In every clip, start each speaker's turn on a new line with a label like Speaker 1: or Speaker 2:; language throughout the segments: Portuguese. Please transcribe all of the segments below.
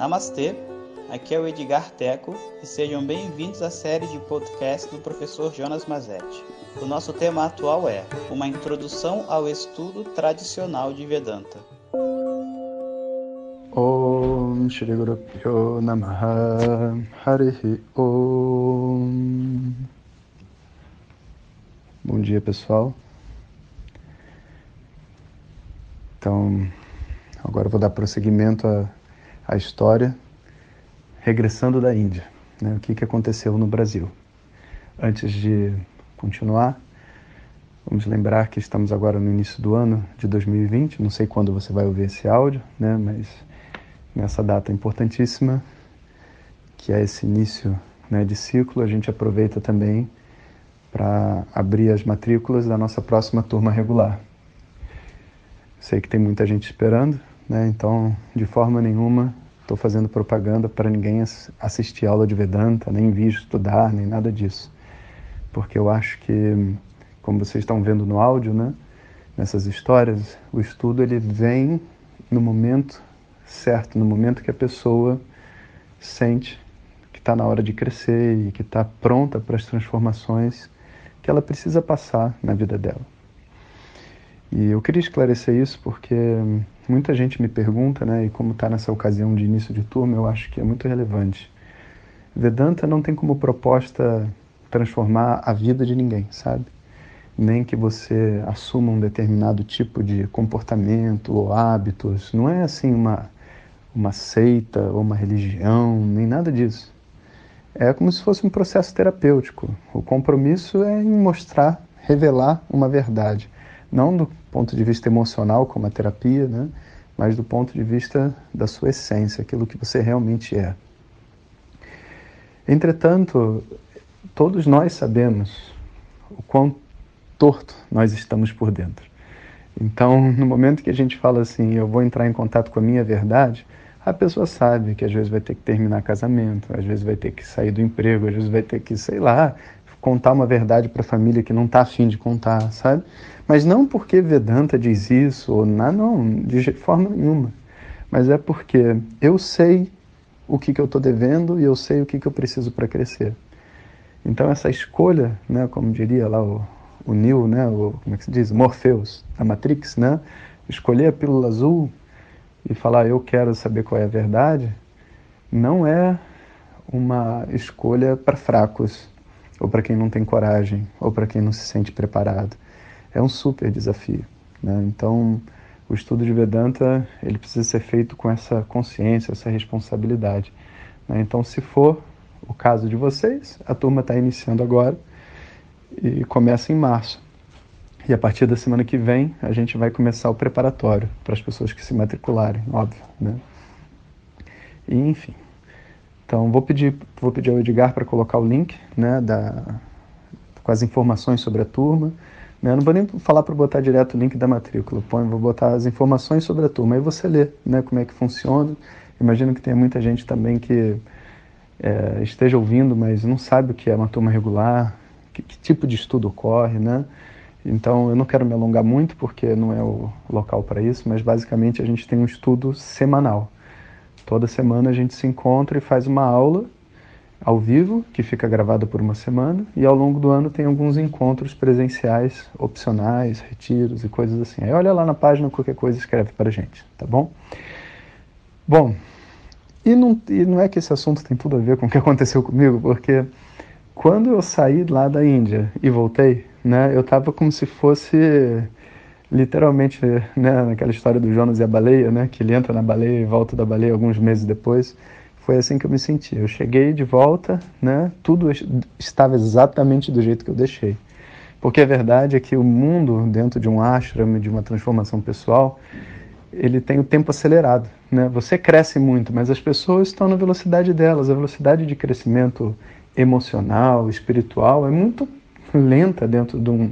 Speaker 1: Namastê, aqui é o Edgar Teco e sejam bem-vindos à série de podcast do professor Jonas Mazetti. O nosso tema atual é Uma Introdução ao Estudo Tradicional de Vedanta.
Speaker 2: Om Shri Guru Pyo Namaha Harihi Om Bom dia pessoal. Então, agora eu vou dar prosseguimento à, à história, regressando da Índia, né? o que, que aconteceu no Brasil. Antes de continuar, vamos lembrar que estamos agora no início do ano de 2020, não sei quando você vai ouvir esse áudio, né? mas nessa data importantíssima, que é esse início né, de ciclo, a gente aproveita também para abrir as matrículas da nossa próxima turma regular. Sei que tem muita gente esperando, né? Então, de forma nenhuma, estou fazendo propaganda para ninguém assistir aula de Vedanta, nem vir estudar, nem nada disso. Porque eu acho que, como vocês estão vendo no áudio, né? Nessas histórias, o estudo ele vem no momento certo, no momento que a pessoa sente que está na hora de crescer e que está pronta para as transformações que ela precisa passar na vida dela. E eu queria esclarecer isso porque muita gente me pergunta, né, e como está nessa ocasião de início de turma, eu acho que é muito relevante. Vedanta não tem como proposta transformar a vida de ninguém, sabe? Nem que você assuma um determinado tipo de comportamento ou hábitos. Não é assim uma, uma seita ou uma religião, nem nada disso. É como se fosse um processo terapêutico. O compromisso é em mostrar, revelar uma verdade não do ponto de vista emocional, como a terapia, né? mas do ponto de vista da sua essência, aquilo que você realmente é. Entretanto, todos nós sabemos o quão torto nós estamos por dentro. Então, no momento que a gente fala assim, eu vou entrar em contato com a minha verdade, a pessoa sabe que às vezes vai ter que terminar casamento, às vezes vai ter que sair do emprego, às vezes vai ter que, sei lá, contar uma verdade para a família que não está afim de contar, sabe? Mas não porque Vedanta diz isso, ou não, não, de forma nenhuma. Mas é porque eu sei o que, que eu estou devendo e eu sei o que, que eu preciso para crescer. Então essa escolha, né, como diria lá o, o Neo, né, o, como é que se diz? Morpheus, a Matrix, né? Escolher a pílula azul e falar eu quero saber qual é a verdade, não é uma escolha para fracos, ou para quem não tem coragem, ou para quem não se sente preparado. É um super desafio. Né? Então, o estudo de Vedanta ele precisa ser feito com essa consciência, essa responsabilidade. Né? Então, se for o caso de vocês, a turma está iniciando agora e começa em março. E a partir da semana que vem, a gente vai começar o preparatório para as pessoas que se matricularem, óbvio. Né? E, enfim. Então, vou pedir, vou pedir ao Edgar para colocar o link né, da, com as informações sobre a turma. Né? Não vou nem falar para botar direto o link da matrícula, põe, vou botar as informações sobre a turma. Aí você lê né, como é que funciona. Imagino que tenha muita gente também que é, esteja ouvindo, mas não sabe o que é uma turma regular, que, que tipo de estudo ocorre, né? Então, eu não quero me alongar muito, porque não é o local para isso, mas basicamente a gente tem um estudo semanal. Toda semana a gente se encontra e faz uma aula ao vivo, que fica gravada por uma semana, e ao longo do ano tem alguns encontros presenciais, opcionais, retiros e coisas assim. Aí olha lá na página, qualquer coisa escreve para gente, tá bom? Bom, e não, e não é que esse assunto tem tudo a ver com o que aconteceu comigo, porque quando eu saí lá da Índia e voltei, né, eu estava como se fosse literalmente, né, naquela história do Jonas e a baleia, né, que ele entra na baleia e volta da baleia alguns meses depois, foi assim que eu me senti. Eu cheguei de volta, né, tudo estava exatamente do jeito que eu deixei. Porque a verdade é que o mundo dentro de um ashram, de uma transformação pessoal, ele tem o tempo acelerado, né? Você cresce muito, mas as pessoas estão na velocidade delas. A velocidade de crescimento emocional, espiritual é muito lenta dentro de um,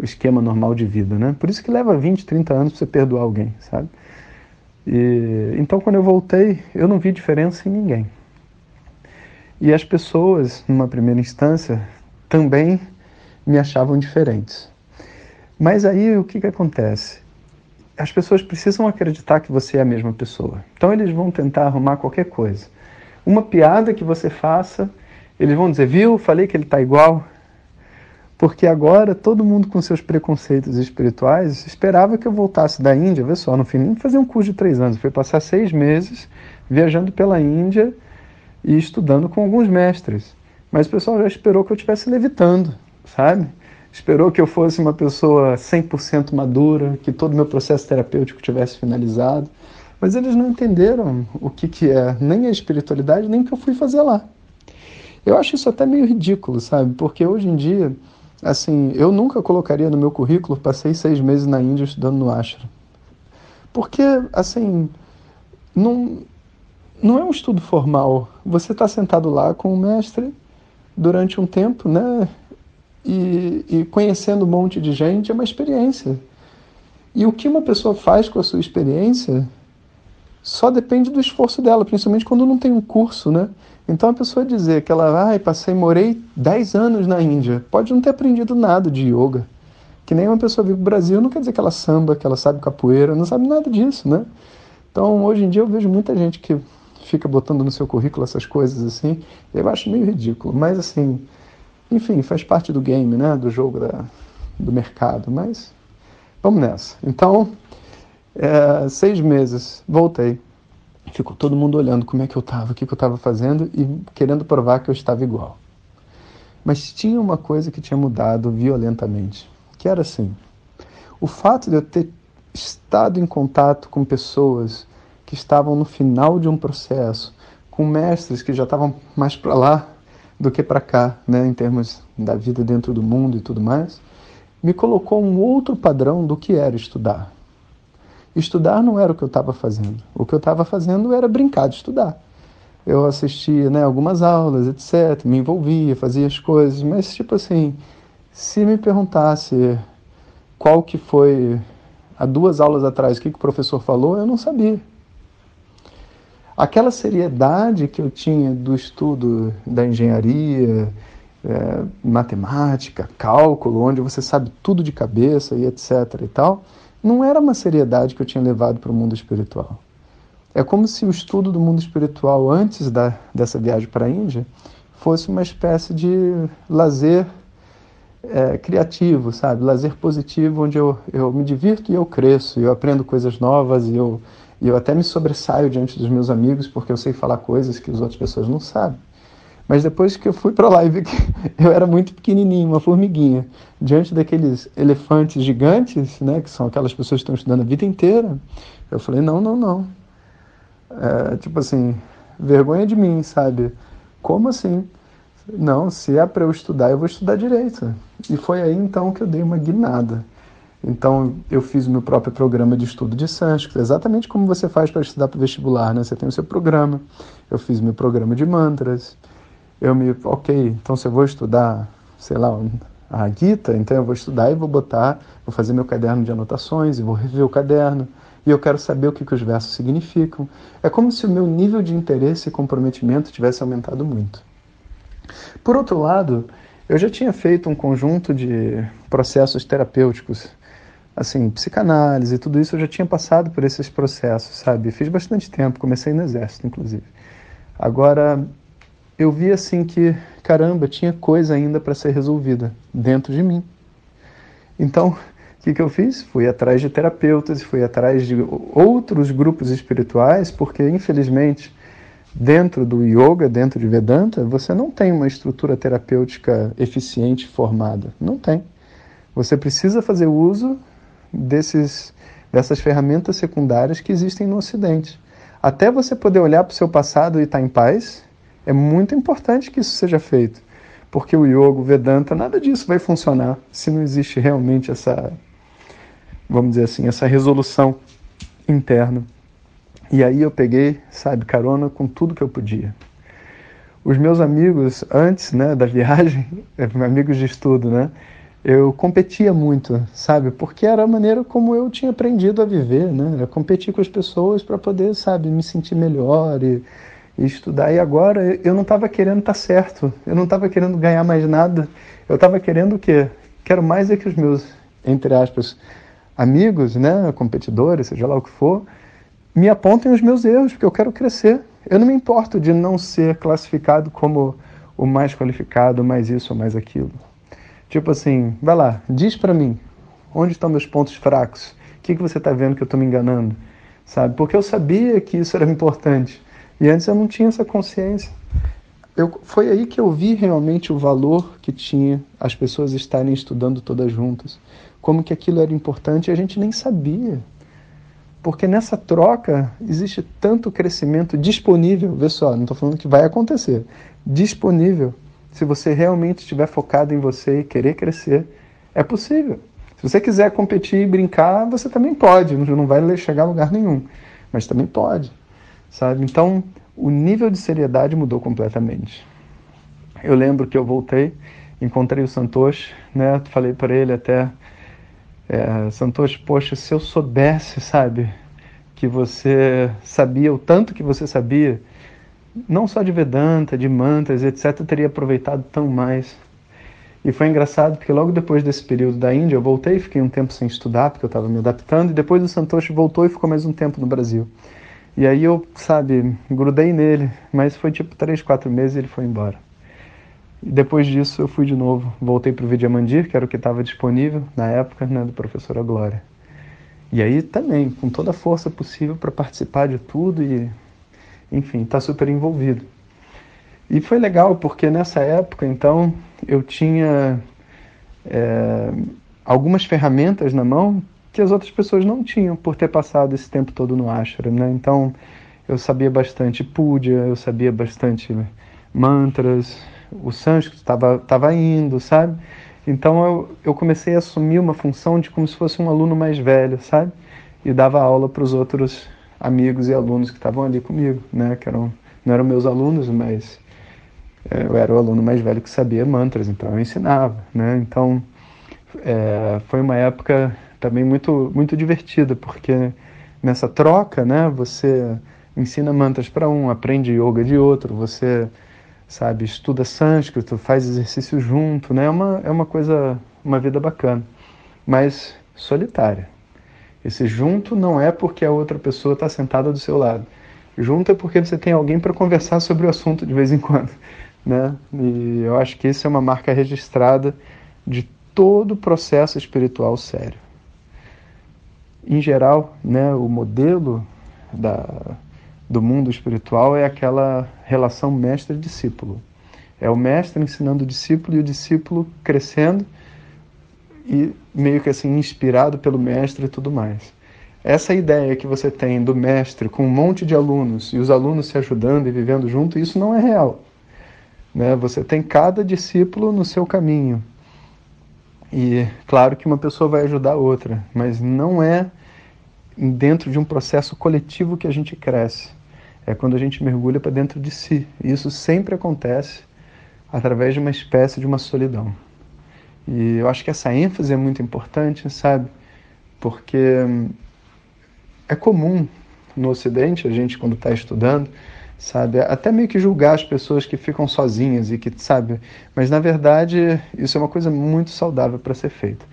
Speaker 2: o esquema normal de vida, né? Por isso que leva 20, 30 anos para você perdoar alguém, sabe? E, então, quando eu voltei, eu não vi diferença em ninguém. E as pessoas, numa primeira instância, também me achavam diferentes. Mas aí o que, que acontece? as pessoas precisam acreditar que você é a mesma pessoa. Então eles vão tentar arrumar qualquer coisa. Uma piada que você faça, eles vão dizer, viu, falei que ele está igual. Porque agora todo mundo com seus preconceitos espirituais esperava que eu voltasse da Índia, vê só, no fim nem fazer um curso de três anos, foi passar seis meses viajando pela Índia e estudando com alguns mestres. Mas o pessoal já esperou que eu estivesse levitando, sabe? Esperou que eu fosse uma pessoa 100% madura, que todo o meu processo terapêutico tivesse finalizado. Mas eles não entenderam o que, que é nem a espiritualidade, nem o que eu fui fazer lá. Eu acho isso até meio ridículo, sabe? Porque hoje em dia, assim, eu nunca colocaria no meu currículo, passei seis meses na Índia estudando no Ashram. Porque, assim, não, não é um estudo formal. Você está sentado lá com o mestre durante um tempo, né? E, e conhecendo um monte de gente é uma experiência. E o que uma pessoa faz com a sua experiência só depende do esforço dela, principalmente quando não tem um curso, né? Então a pessoa dizer que ela, ai, passei, morei 10 anos na Índia, pode não ter aprendido nada de yoga. Que nem uma pessoa vir para o Brasil não quer dizer que ela samba, que ela sabe capoeira, não sabe nada disso, né? Então hoje em dia eu vejo muita gente que fica botando no seu currículo essas coisas assim, eu acho meio ridículo, mas assim, enfim, faz parte do game, né? Do jogo da, do mercado, mas vamos nessa. Então, é, seis meses, voltei. Ficou todo mundo olhando como é que eu estava, o que, que eu estava fazendo e querendo provar que eu estava igual. Mas tinha uma coisa que tinha mudado violentamente, que era assim: o fato de eu ter estado em contato com pessoas que estavam no final de um processo, com mestres que já estavam mais para lá do que para cá, né, em termos da vida dentro do mundo e tudo mais, me colocou um outro padrão do que era estudar. Estudar não era o que eu estava fazendo. O que eu estava fazendo era brincar de estudar. Eu assistia né, algumas aulas, etc., me envolvia, fazia as coisas, mas, tipo assim, se me perguntasse qual que foi, há duas aulas atrás, o que, que o professor falou, eu não sabia. Aquela seriedade que eu tinha do estudo da engenharia, é, matemática, cálculo, onde você sabe tudo de cabeça e etc. e tal, não era uma seriedade que eu tinha levado para o mundo espiritual. É como se o estudo do mundo espiritual antes da, dessa viagem para a Índia fosse uma espécie de lazer é, criativo, sabe? Lazer positivo, onde eu, eu me divirto e eu cresço, eu aprendo coisas novas e eu, e eu até me sobressaio diante dos meus amigos porque eu sei falar coisas que as outras pessoas não sabem. Mas depois que eu fui para lá e vi que eu era muito pequenininho, uma formiguinha, diante daqueles elefantes gigantes, né, que são aquelas pessoas que estão estudando a vida inteira, eu falei: não, não, não. É, tipo assim, vergonha de mim, sabe? Como assim? Não, se é para eu estudar, eu vou estudar direito. E foi aí então que eu dei uma guinada. Então, eu fiz o meu próprio programa de estudo de sânscrito, exatamente como você faz para estudar para vestibular, né? Você tem o seu programa. Eu fiz meu programa de mantras. Eu me, ok, então se eu vou estudar, sei lá, a Gita, então eu vou estudar e vou botar, vou fazer meu caderno de anotações e vou rever o caderno. E eu quero saber o que, que os versos significam. É como se o meu nível de interesse e comprometimento tivesse aumentado muito. Por outro lado, eu já tinha feito um conjunto de processos terapêuticos assim, psicanálise, tudo isso, eu já tinha passado por esses processos, sabe? Fiz bastante tempo, comecei no exército, inclusive. Agora, eu vi assim que, caramba, tinha coisa ainda para ser resolvida dentro de mim. Então, o que, que eu fiz? Fui atrás de terapeutas, fui atrás de outros grupos espirituais, porque, infelizmente, dentro do yoga, dentro de Vedanta, você não tem uma estrutura terapêutica eficiente formada. Não tem. Você precisa fazer uso desses, dessas ferramentas secundárias que existem no Ocidente. Até você poder olhar para o seu passado e estar tá em paz, é muito importante que isso seja feito. Porque o yoga, o Vedanta, nada disso vai funcionar se não existe realmente essa, vamos dizer assim, essa resolução interna. E aí eu peguei, sabe, carona com tudo que eu podia. Os meus amigos, antes né, da viagem, amigos de estudo, né, eu competia muito, sabe? Porque era a maneira como eu tinha aprendido a viver, né? Eu competir com as pessoas para poder, sabe, me sentir melhor e, estudar. E agora eu não estava querendo estar tá certo, eu não estava querendo ganhar mais nada. Eu estava querendo o quê? Quero mais é que os meus, entre aspas, amigos, né, competidores, seja lá o que for, me apontem os meus erros, porque eu quero crescer. Eu não me importo de não ser classificado como o mais qualificado, mais isso mais aquilo. Tipo assim, vai lá, diz para mim, onde estão meus pontos fracos? O que, que você está vendo que eu estou me enganando? Sabe? Porque eu sabia que isso era importante. E antes eu não tinha essa consciência. Eu, foi aí que eu vi realmente o valor que tinha as pessoas estarem estudando todas juntas. Como que aquilo era importante e a gente nem sabia. Porque nessa troca existe tanto crescimento disponível. Vê só, não estou falando que vai acontecer. Disponível. Se você realmente estiver focado em você e querer crescer, é possível. Se você quiser competir e brincar, você também pode. Não vai chegar a lugar nenhum. Mas também pode. Sabe? Então, o nível de seriedade mudou completamente. Eu lembro que eu voltei, encontrei o Santosh, né? Falei para ele até é, Santos, poxa, se eu soubesse, sabe, que você sabia o tanto que você sabia, não só de Vedanta, de mantras, etc., teria aproveitado tão mais. E foi engraçado porque logo depois desse período da Índia, eu voltei, fiquei um tempo sem estudar, porque eu estava me adaptando, e depois o Santos voltou e ficou mais um tempo no Brasil. E aí eu, sabe, grudei nele, mas foi tipo três, quatro meses e ele foi embora. E depois disso eu fui de novo, voltei para o Vidyamandir, que era o que estava disponível na época, né, do professora Glória. E aí também, com toda a força possível para participar de tudo e, enfim, tá super envolvido. E foi legal porque nessa época, então, eu tinha é, algumas ferramentas na mão que as outras pessoas não tinham por ter passado esse tempo todo no ashram, né? Então, eu sabia bastante puja, eu sabia bastante mantras, o sânscrito estava tava indo, sabe? Então eu, eu comecei a assumir uma função de como se fosse um aluno mais velho, sabe? E dava aula para os outros amigos e alunos que estavam ali comigo, né? Que eram, não eram meus alunos, mas é, eu era o aluno mais velho que sabia mantras, então eu ensinava, né? Então é, foi uma época também muito muito divertida, porque nessa troca, né? Você ensina mantras para um, aprende yoga de outro, você sabe? Estuda sânscrito, faz exercício junto, né? É uma, é uma coisa, uma vida bacana, mas solitária. Esse junto não é porque a outra pessoa está sentada do seu lado. Junto é porque você tem alguém para conversar sobre o assunto de vez em quando, né? E eu acho que isso é uma marca registrada de todo o processo espiritual sério. Em geral, né, o modelo da, do mundo espiritual é aquela relação mestre-discípulo. É o mestre ensinando o discípulo e o discípulo crescendo e meio que assim inspirado pelo mestre e tudo mais. Essa ideia que você tem do mestre com um monte de alunos e os alunos se ajudando e vivendo junto, isso não é real. Né? Você tem cada discípulo no seu caminho. E claro que uma pessoa vai ajudar a outra, mas não é dentro de um processo coletivo que a gente cresce é quando a gente mergulha para dentro de si. E isso sempre acontece através de uma espécie de uma solidão. E eu acho que essa ênfase é muito importante, sabe? Porque é comum no Ocidente, a gente quando está estudando, sabe, até meio que julgar as pessoas que ficam sozinhas e que, sabe, mas na verdade isso é uma coisa muito saudável para ser feita.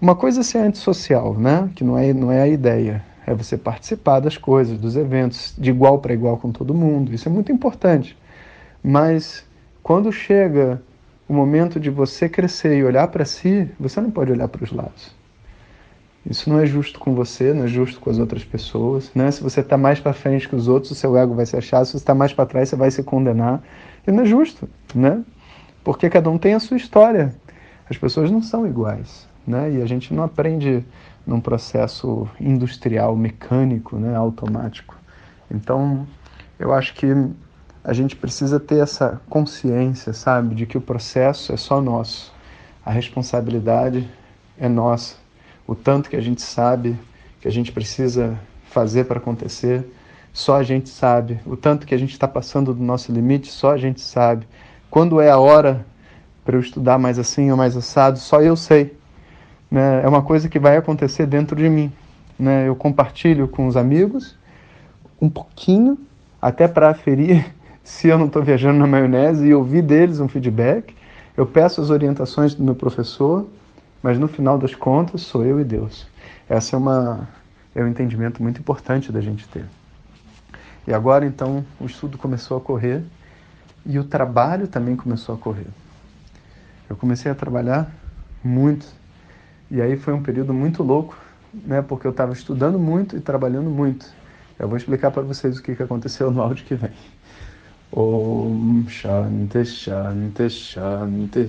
Speaker 2: Uma coisa é ser antissocial, né? Que não é, não é a ideia é você participar das coisas, dos eventos, de igual para igual com todo mundo. Isso é muito importante. Mas quando chega o momento de você crescer e olhar para si, você não pode olhar para os lados. Isso não é justo com você, não é justo com as outras pessoas. Né? Se você está mais para frente que os outros, o seu ego vai se achar. Se você está mais para trás, você vai se condenar. E não é justo, né? Porque cada um tem a sua história. As pessoas não são iguais, né? E a gente não aprende num processo industrial, mecânico, né, automático. Então, eu acho que a gente precisa ter essa consciência, sabe, de que o processo é só nosso, a responsabilidade é nossa, o tanto que a gente sabe que a gente precisa fazer para acontecer, só a gente sabe, o tanto que a gente está passando do nosso limite, só a gente sabe. Quando é a hora para eu estudar mais assim ou mais assado, só eu sei né, é uma coisa que vai acontecer dentro de mim. Né? Eu compartilho com os amigos um pouquinho, até para aferir se eu não estou viajando na maionese e ouvir deles um feedback. Eu peço as orientações do meu professor, mas no final das contas sou eu e Deus. Essa é uma é um entendimento muito importante da gente ter. E agora então o estudo começou a correr e o trabalho também começou a correr. Eu comecei a trabalhar muito e aí foi um período muito louco, né? Porque eu estava estudando muito e trabalhando muito. Eu vou explicar para vocês o que, que aconteceu no áudio que vem. Om Shanti Shanti Shanti.